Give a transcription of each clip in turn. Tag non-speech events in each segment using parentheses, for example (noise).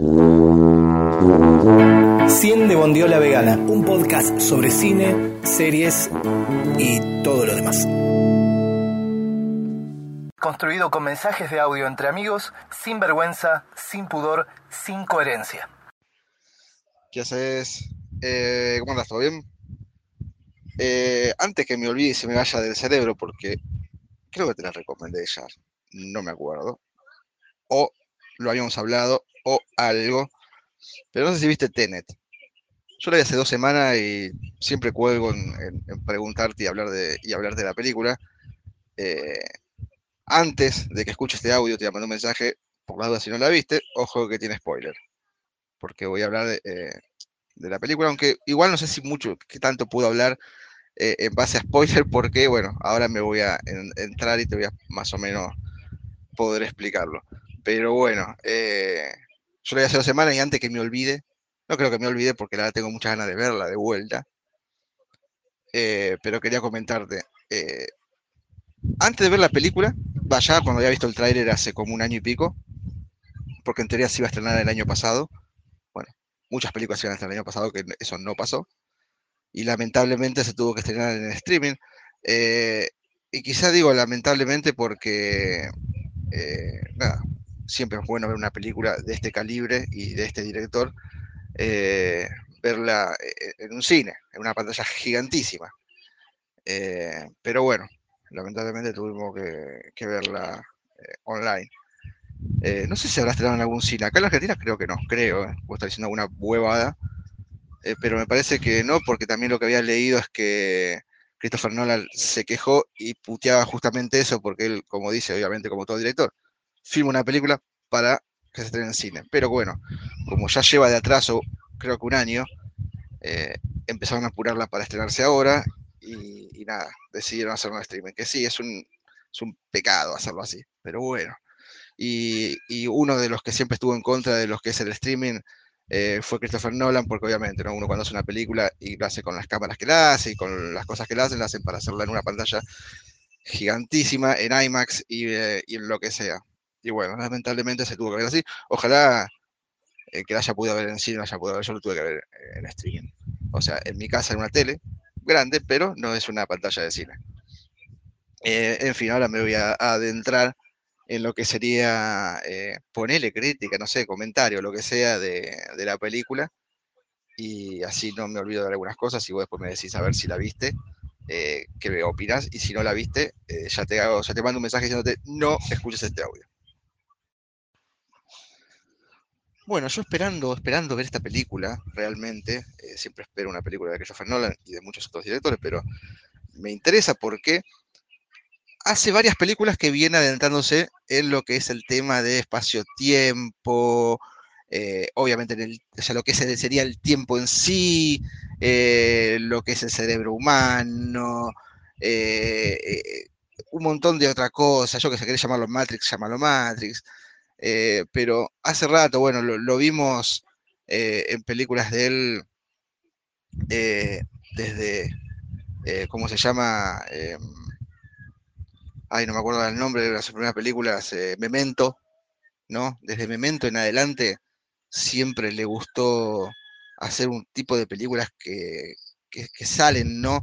Cien de Bondiola Vegana, un podcast sobre cine, series y todo lo demás. Construido con mensajes de audio entre amigos, sin vergüenza, sin pudor, sin coherencia. ¿Qué haces? Eh, ¿Cómo andas? ¿Todo bien? Eh, antes que me olvide y se me vaya del cerebro, porque creo que te la recomendé ya, no me acuerdo. O lo habíamos hablado, o algo. Pero no sé si viste Tenet. Yo la vi hace dos semanas y siempre cuelgo en, preguntarte y hablar de, y hablar de la película. Eh, antes de que escuches este audio, te mandar un mensaje, por la duda si no la viste, ojo que tiene spoiler. Porque voy a hablar de, eh, la película, aunque igual no sé si mucho, qué tanto puedo hablar eh, en base a spoiler, porque bueno, ahora me voy a entrar y te voy a más o menos poder explicarlo. Pero bueno, yo la vi hace dos semanas y antes que me olvide, no creo que me olvide porque la tengo muchas ganas de verla de vuelta. Eh, pero quería comentarte. Eh, antes de ver la película, vaya, cuando había visto el tráiler hace como un año y pico, porque en teoría se iba a estrenar el año pasado. Bueno, muchas películas se iban a estrenar el año pasado, que eso no pasó. Y lamentablemente se tuvo que estrenar en streaming. Eh, y quizá digo lamentablemente porque, nada, siempre es bueno ver una película de este calibre y de este director, eh, verla eh, en un cine, en una pantalla gigantísima. Eh, pero bueno, lamentablemente tuvimos que, verla online. no sé si habrá estrenado en algún cine. Acá en la Argentina creo que no, creo. Vos diciendo alguna huevada. pero me parece que no, porque también lo que había leído es que Christopher Nolan se quejó y puteaba justamente eso, porque él, como dice, obviamente, como todo director, filma una película para que se estrene en cine. Pero bueno, como ya lleva de atraso, creo que un año, eh, empezaron a apurarla para estrenarse ahora y, nada, decidieron hacer un streaming. Que sí, es un, es un pecado hacerlo así, pero bueno. Y, uno de los que siempre estuvo en contra de los que es el streaming eh, fue Christopher Nolan, porque obviamente ¿no? uno cuando hace una película y lo hace con las cámaras que la hace y con las cosas que la hacen, la hacen para hacerla en una pantalla gigantísima, en IMAX y, eh, y en lo que sea. Y bueno, lamentablemente se tuvo que ver así. Ojalá eh, que la haya podido ver en cine, la haya podido ver, yo lo tuve que ver eh, en streaming. O sea, en mi casa en una tele grande, pero no es una pantalla de cine. Eh, en fin, ahora me voy a, adentrar en lo que sería ponerle crítica, no sé, comentario, lo que sea de, la película. Y así no me olvido de algunas cosas y vos después me decís a ver si la viste qué opinas y si no la viste, ya, te hago, ya te mando un mensaje diciéndote no escuches este audio. Bueno, yo esperando, esperando ver esta película, realmente, eh, siempre espero una película de Christopher Nolan y de muchos otros directores, pero me interesa porque hace varias películas que viene adentrándose en lo que es el tema de espacio-tiempo, eh, obviamente en el, o sea, lo que sería el tiempo en sí, eh, lo que es el cerebro humano, un montón de otras cosas, yo que sé, querés llamarlo Matrix, llámalo Matrix. Eh, pero hace rato, bueno, lo, vimos eh, en películas de él eh, desde, ¿cómo se llama? ay, no me acuerdo el nombre de las primeras películas, Memento, ¿no? Desde Memento en adelante siempre le gustó hacer un tipo de películas que, que salen, ¿no?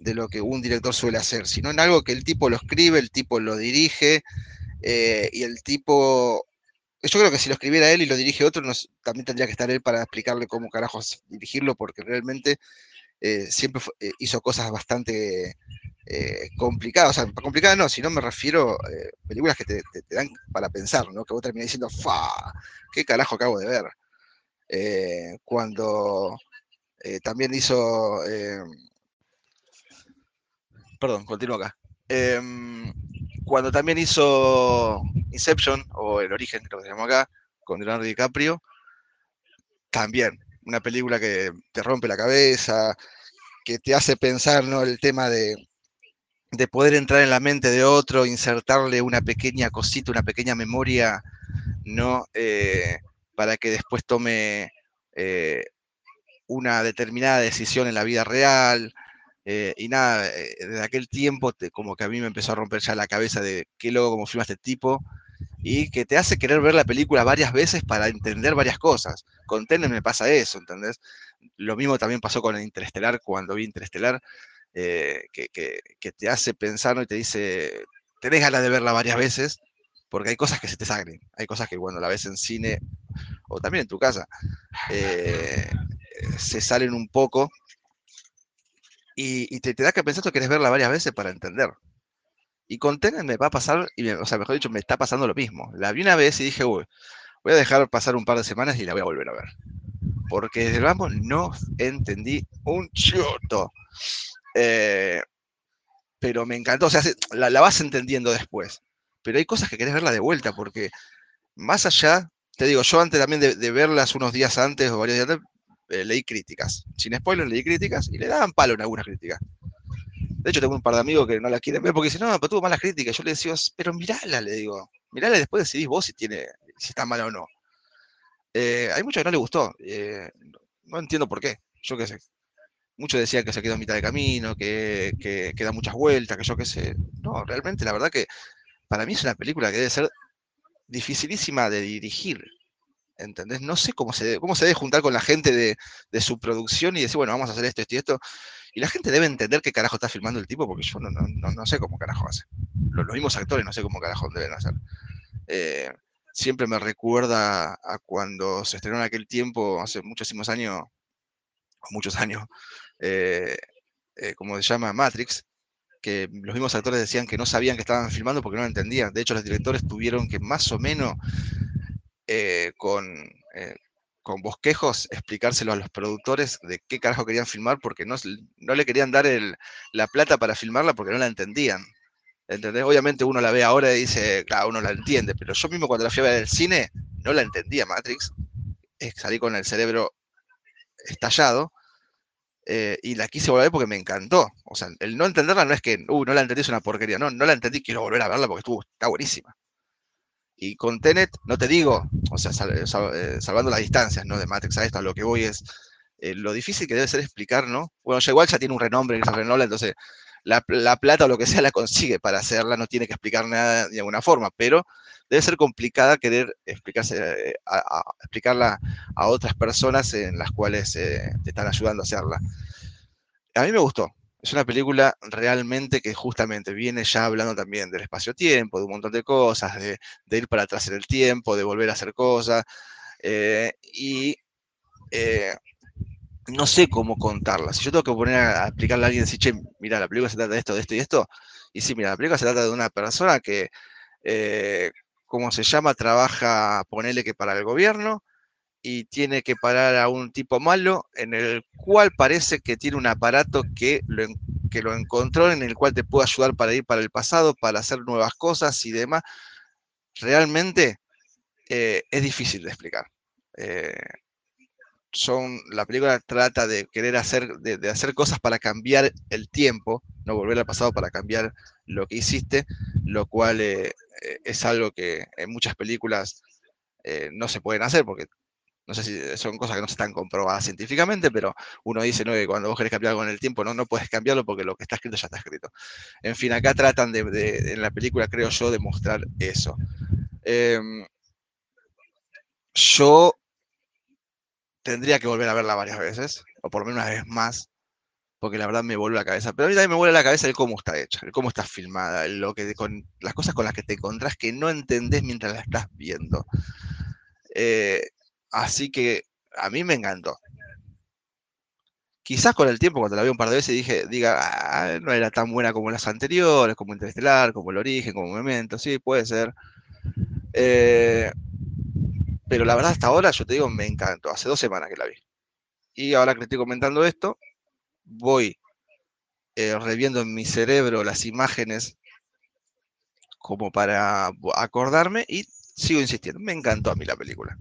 de lo que un director suele hacer, sino en algo que el tipo lo escribe, el tipo lo dirige, eh, y el tipo, yo creo que si lo escribiera él y lo dirige otro, también tendría que estar él para explicarle cómo carajos dirigirlo, porque realmente eh, siempre eh, hizo cosas bastante complicadas. O sea, complicadas no, si no me refiero a películas que te, dan para pensar, ¿no? Que vos terminás diciendo, ¡fa! ¿Qué carajo acabo de ver? cuando también hizo... perdón, continúo acá. Em, cuando también hizo Inception, o El Origen, creo que llama acá, con Leonardo DiCaprio, también una película que te rompe la cabeza, que te hace pensar ¿no? el tema de, poder entrar en la mente de otro, insertarle una pequeña cosita, una pequeña memoria, ¿no? Eh, para que después tome eh, una determinada decisión en la vida real. Eh, y nada, eh, desde aquel tiempo como que a mí me empezó a romper ya la cabeza de qué loco como filma este tipo y que te hace querer ver la película varias veces para entender varias cosas. Con Tenet me pasa eso, ¿entendés? Lo mismo también pasó con Interestelar cuando vi Interestelar, eh, que, te hace pensar y te dice, tenés ganas de verla varias veces, porque hay cosas que se te salen, hay cosas que cuando la ves en cine o también en tu casa, se salen un poco y, te, da que pensar que querés verla varias veces para entender. Y con me va a pasar, y o sea, mejor dicho, me está pasando lo mismo. La vi una vez y dije, uy, voy a dejar pasar un par de semanas y la voy a volver a ver. Porque desde el vamos no entendí un choto. Eh, pero me encantó, o sea, la, vas entendiendo después. Pero hay cosas que querés verla de vuelta, porque más allá, te digo, yo antes también de, verlas unos días antes o varios días antes, eh, leí críticas. Sin spoiler, leí críticas y le daban palo en algunas críticas. De hecho, tengo un par de amigos que no la quieren ver porque dicen, no, pero tuvo malas críticas. Yo le decía, pero mirala, le digo. Mirala y después decidís vos si, tiene, si está mala o no. Eh, hay muchos que no le gustó. Eh, no entiendo por qué. Yo qué sé. Muchos decían que se quedó a mitad de camino, que, que, da muchas vueltas, que yo qué sé. No, realmente, la verdad que para mí es una película que debe ser dificilísima de dirigir. ¿Entendés? No sé cómo se, cómo se debe juntar con la gente de, de su producción y decir, bueno, vamos a hacer esto, esto y esto. Y la gente debe entender qué carajo está filmando el tipo, porque yo no, no, no sé cómo carajo hace. Los, mismos actores no sé cómo carajo deben hacer. Eh, siempre me recuerda a cuando se estrenó en aquel tiempo, hace muchísimos años, muchos años, eh, eh, como se llama, Matrix, que los mismos actores decían que no sabían que estaban filmando porque no lo entendían. De hecho, los directores tuvieron que más o menos con con bosquejos explicárselo a los productores de qué carajo querían filmar porque no, no le querían dar la plata para filmarla porque no la entendían. ¿Entendés? Obviamente uno la ve ahora y dice, claro, uno la entiende, pero yo mismo cuando la fui a ver el cine no la entendía Matrix. Salí con el cerebro estallado eh, y la quise volver porque me encantó. O sea, el no entenderla no es que, uh, no la entendí, es una porquería. No, no la entendí, quiero volver a verla porque está buenísima. Y con Tenet, no te digo, o sea, eh, salvando las distancias, ¿no? De Matrix a esto, a lo que voy es eh, lo difícil que debe ser explicar, ¿no? Bueno, ya igual ya tiene un renombre, Christopher Nolan, entonces la, plata o lo que sea la consigue para hacerla, no tiene que explicar nada de alguna forma, pero debe ser complicada querer explicarse, eh, explicarla a otras personas en las cuales te están ayudando a hacerla. A mí me gustó, es una película realmente que justamente viene ya hablando también del espacio-tiempo, de un montón de cosas, de, ir para atrás en el tiempo, de volver a hacer cosas. Eh, y eh, no sé cómo contarla. Si yo tengo que poner a, explicarle a alguien, decir, che, mira, la película se trata de esto, de esto y esto. Y sí, mira, la película se trata de una persona que, eh, ¿cómo se llama? Trabaja, ponele que para el gobierno, y tiene que parar a un tipo malo en el cual parece que tiene un aparato que lo, que lo encontró, en el cual te puede ayudar para ir para el pasado, para hacer nuevas cosas y demás. Realmente eh, es difícil de explicar. Eh, son, la película trata de querer hacer, de, hacer cosas para cambiar el tiempo, no volver al pasado para cambiar lo que hiciste, lo cual eh, es algo que en muchas películas no se pueden hacer porque no sé si son cosas que no están comprobadas científicamente, pero uno dice ¿no? que cuando vos querés cambiar algo en el tiempo, no, no puedes cambiarlo porque lo que está escrito ya está escrito. En fin, acá tratan de, en la película, creo yo, de mostrar eso. Em, yo tendría que volver a verla varias veces, o por lo menos una vez más, porque la verdad me vuelve la cabeza. Pero a mí también me vuelve la cabeza el cómo está hecha, el cómo está filmada, lo que, con, las cosas con las que te encontrás que no entendés mientras la estás viendo. Eh, Así que a mí me encantó. Quizás con el tiempo, cuando la vi un par de veces, dije, diga, ah, no era tan buena como las anteriores, como Interestelar, como El Origen, como Memento, sí, puede ser. Eh, pero la verdad, hasta ahora, yo te digo, me encantó. Hace dos semanas que la vi. Y ahora que estoy comentando esto, voy eh, reviendo en mi cerebro las imágenes como para acordarme y sigo insistiendo. Me encantó a mí la película.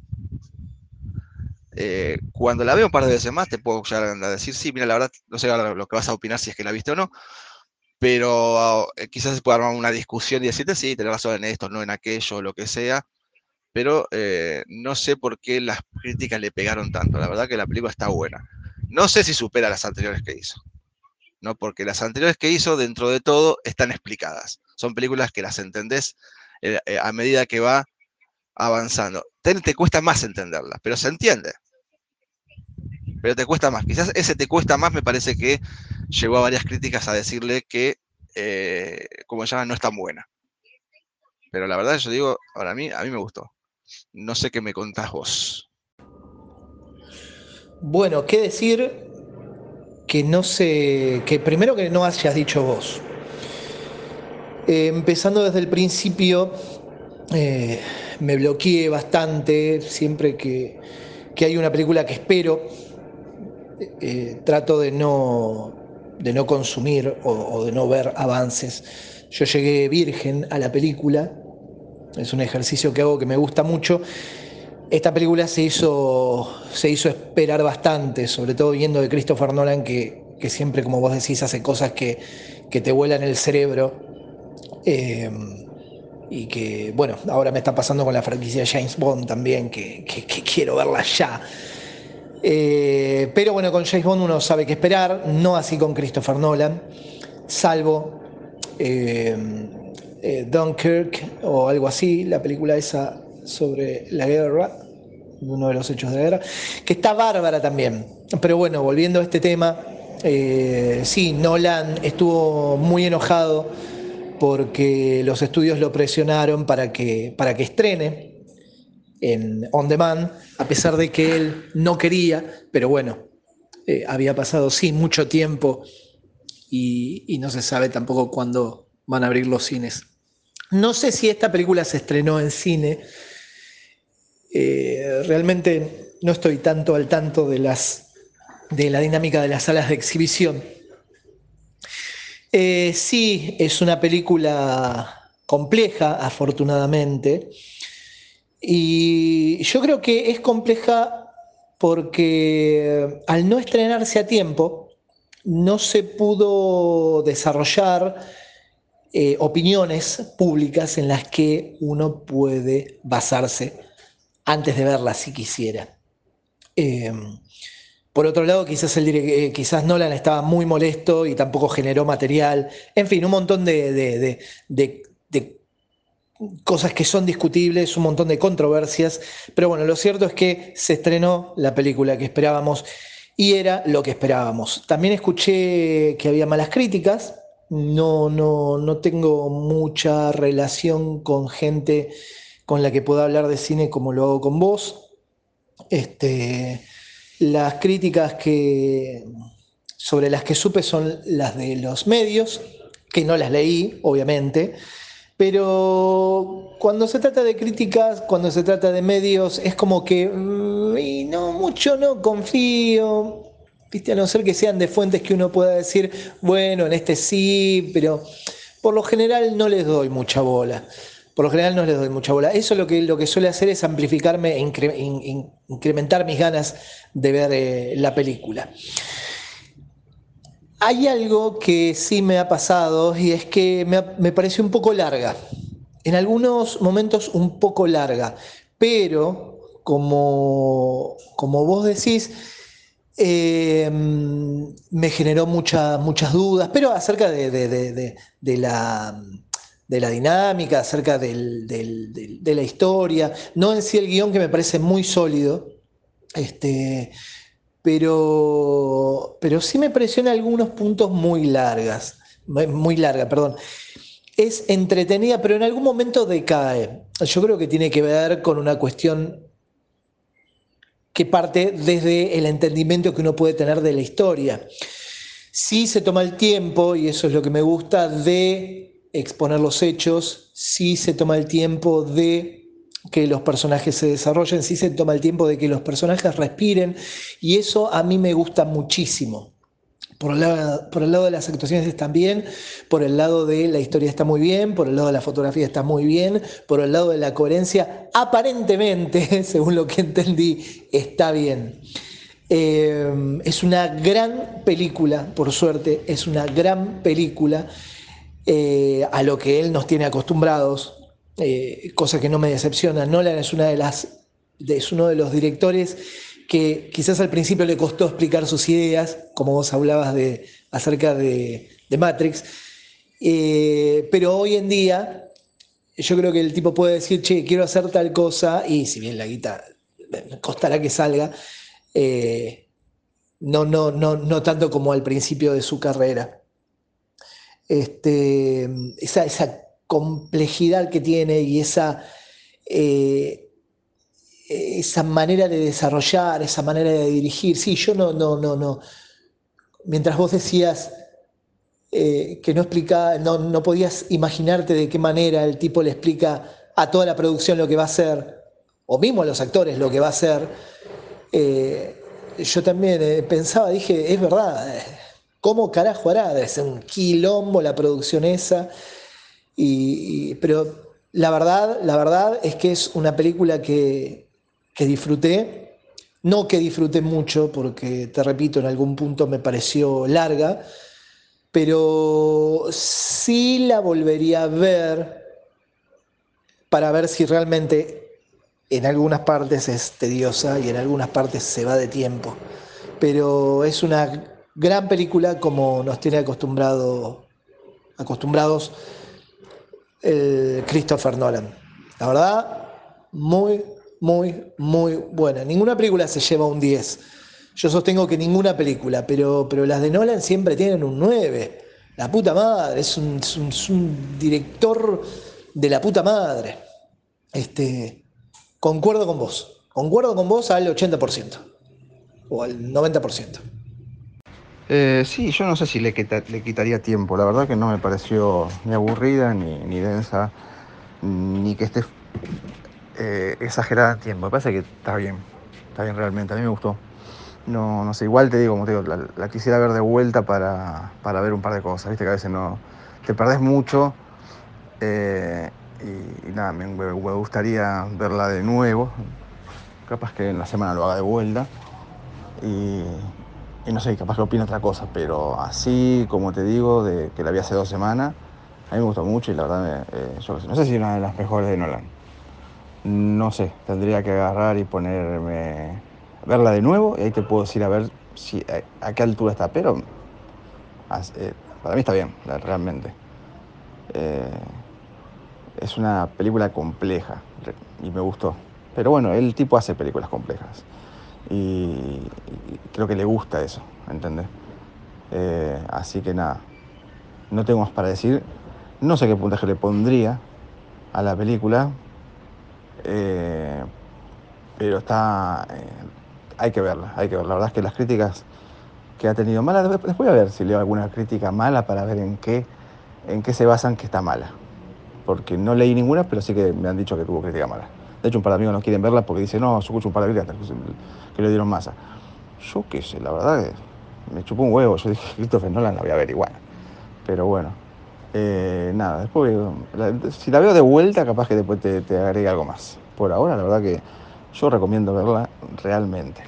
Eh, cuando la veo un par de veces más, te puedo llegar a decir, sí, mira, la verdad, no sé lo que vas a opinar si es que la viste o no, pero eh, quizás se pueda armar una discusión y decirte, sí, tenés razón en esto, no en aquello, lo que sea, pero eh, no sé por qué las críticas le pegaron tanto. La verdad que la película está buena. No sé si supera las anteriores que hizo. No, porque las anteriores que hizo, dentro de todo, están explicadas. Son películas que las entendés a medida que va avanzando. Te, te cuesta más entenderla, pero se entiende. Pero te cuesta más. Quizás ese te cuesta más, me parece que llegó a varias críticas a decirle que, eh, como llama, no es tan buena. Pero la verdad, yo digo, ahora a mí, a mí me gustó. No sé qué me contás vos. Bueno, qué decir que no sé, que primero que no hayas dicho vos. Eh, empezando desde el principio, eh, me bloqueé bastante siempre que, hay una película que espero. Eh, trato de no, de no consumir o, de no ver avances. Yo llegué virgen a la película, es un ejercicio que hago que me gusta mucho. Esta película se hizo, se hizo esperar bastante, sobre todo viendo de Christopher Nolan, que, siempre, como vos decís, hace cosas que, que te vuelan el cerebro. Eh, y que, bueno, ahora me está pasando con la franquicia James Bond también, que, quiero verla ya. Eh, pero bueno, con James Bond uno sabe qué esperar, no así con Christopher Nolan, salvo eh, eh, Dunkirk o algo así, la película esa sobre la guerra, uno de los hechos de guerra, que está bárbara también. Pero bueno, volviendo a este tema, sí, Nolan estuvo muy enojado porque los estudios lo presionaron para que, para que estrene en On Demand, a pesar de que él no quería, pero bueno, eh, había pasado sí mucho tiempo y, no se sabe tampoco cuándo van a abrir los cines. No sé si esta película se estrenó en cine, eh, realmente no estoy tanto al tanto de, las, de la dinámica de las salas de exhibición eh, sí, es una película compleja, afortunadamente. Y yo creo que es compleja porque al no estrenarse a tiempo, no se pudo desarrollar eh, opiniones públicas en las que uno puede basarse antes de verla si quisiera. Eh, por otro lado, quizás, eh, Nolan estaba muy molesto y tampoco generó material. En fin, un montón de, cosas que son discutibles, un montón de controversias. Pero bueno, lo cierto es que se estrenó la película que esperábamos y era lo que esperábamos. También escuché que había malas críticas. No, no, no tengo mucha relación con gente con la que pueda hablar de cine como lo hago con vos. Este, las críticas que, sobre las que supe son las de los medios, que no las leí, obviamente, pero cuando se trata de críticas, cuando se trata de medios, es como que, mm, no, mucho no confío, ¿viste? a no ser que sean de fuentes que uno pueda decir, bueno, en este sí, pero por lo general no les doy mucha bola por lo general no les doy mucha bola. Eso lo que, lo que suele hacer es amplificarme, e incrementar mis ganas de ver eh, la película. Hay algo que sí me ha pasado y es que me, me pareció un poco larga. En algunos momentos un poco larga, pero como, como vos decís, eh, me generó muchas dudas, pero acerca de la de la dinámica, acerca de la historia, no en sí el guion que me parece muy sólido, este, pero, pero sí me en algunos puntos muy largas, muy larga, perdón. Es entretenida, pero en algún momento decae. Yo creo que tiene que ver con una cuestión que parte desde el entendimiento que uno puede tener de la historia. Sí se toma el tiempo, y eso es lo que me gusta, de exponer los hechos, si se toma el tiempo de que los personajes se desarrollen, si se toma el tiempo de que los personajes respiren, y eso a mí me gusta muchísimo. Por el, lado, por el lado de las actuaciones está bien, por el lado de la historia está muy bien, por el lado de la fotografía está muy bien, por el lado de la coherencia, aparentemente, (laughs) según lo que entendí, está bien. Eh, es una gran película, por suerte, es una gran película eh, a lo que él nos tiene acostumbrados, eh, cosa que no me decepciona. Nolan es, uno de los directores que quizás al principio le costó explicar sus ideas, como vos hablabas acerca de, Matrix, eh, pero hoy en día yo creo que el tipo puede decir, che, quiero hacer tal cosa, y si bien la guita costará que salga, eh, no, no, no, no tanto como al principio de su carrera. Este, esa, esa complejidad que tiene y esa, eh, esa manera de desarrollar, esa manera de dirigir. Sí, yo no, no, no, no. Mientras vos decías eh, que no explicaba, no, no podías imaginarte de qué manera el tipo le explica a toda la producción lo que va a hacer, o mismo a los actores lo que va a hacer, eh, yo también pensaba, dije, es verdad, ¿cómo carajo hará? Ser un quilombo la producción esa pero la verdad, la verdad es que es una película que, disfruté. No que disfruté mucho, porque te repito, en algún punto me pareció larga, pero sí la volvería a ver para ver si realmente en algunas partes es tediosa y en algunas partes se va de tiempo. Pero es una gran película como nos tiene acostumbrado, acostumbrados el Christopher Nolan. La verdad, muy, muy, muy buena. Ninguna película se lleva un 10. Yo sostengo que ninguna película, pero, pero las de Nolan siempre tienen un 9. La puta madre, es un, director de la puta madre. Este, concuerdo con vos. Concuerdo con vos al 80% o al 90%. Eh, sí, yo no sé si le, quitaría tiempo. La verdad que no me pareció ni aburrida, ni, densa, ni que esté eh, exagerada en tiempo. Me parece que está bien, está bien realmente. A mí me gustó. No, no sé, igual te digo, como te digo, la, quisiera ver de vuelta para, ver un par de cosas. Viste que a veces no te perdés mucho. Eh, y, nada, me, me gustaría verla de nuevo. Capaz que en la semana lo haga de vuelta. Y, y no sé, capaz que opina otra cosa, pero así como te digo, de que la vi hace dos semanas, a mí me gustó mucho y la verdad, eh, yo no sé si es una de las mejores de Nolan. No sé, tendría que agarrar y ponerme, verla de nuevo y ahí te puedo decir a ver si, a, qué altura está, pero eh, para mí está bien, realmente. Eh, es una película compleja y me gustó. Pero bueno, el tipo hace películas complejas y, creo que le gusta eso, ¿entendés? Eh, así que nada, no tengo más para decir. No sé qué puntaje le pondría a la película, eh, pero está. Eh, hay que verla, hay que verla. La verdad es que las críticas que ha tenido malas, después voy a ver si leo alguna crítica mala para ver en qué, en qué se basan que está mala. Porque no leí ninguna, pero sí que me han dicho que tuvo crítica mala. De hecho, un par de amigos no quieren verla porque dicen, no, escucho un par de críticas que le dieron masa. Yo qué sé, la verdad me chupó un huevo. Yo dije, (laughs) Christopher Nolan la voy a ver igual. Pero bueno, eh, nada, después, si la veo de vuelta, capaz que después te, te agregue algo más. Por ahora, la verdad que yo recomiendo verla realmente.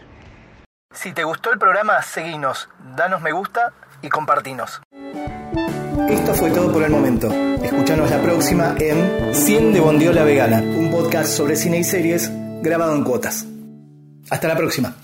Si te gustó el programa, seguinos, danos me gusta y compartinos. Esto fue todo por el momento. Escúchanos la próxima en 100 de Bondiola Vegana, un podcast sobre cine y series grabado en cuotas. Hasta la próxima.